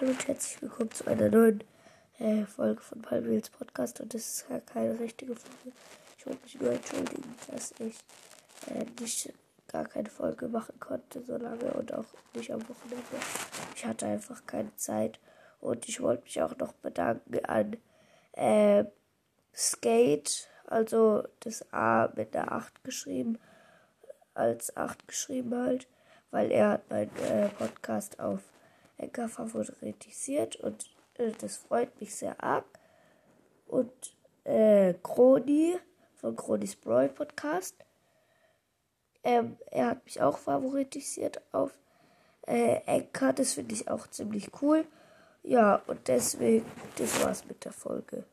Hallo und herzlich willkommen zu einer neuen äh, Folge von Palmwils Podcast und das ist keine richtige Folge. Ich wollte mich nur entschuldigen, dass ich äh, nicht gar keine Folge machen konnte so lange und auch nicht am Wochenende. Ich hatte einfach keine Zeit und ich wollte mich auch noch bedanken an äh, Skate, also das A mit der 8 geschrieben, als 8 geschrieben halt, weil er hat meinen äh, Podcast auf Enker favoritisiert und äh, das freut mich sehr arg. Und äh, Kroni von Kronis Brawl Podcast. Ähm, er hat mich auch favoritisiert auf äh, Enker. Das finde ich auch ziemlich cool. Ja, und deswegen, das war's mit der Folge.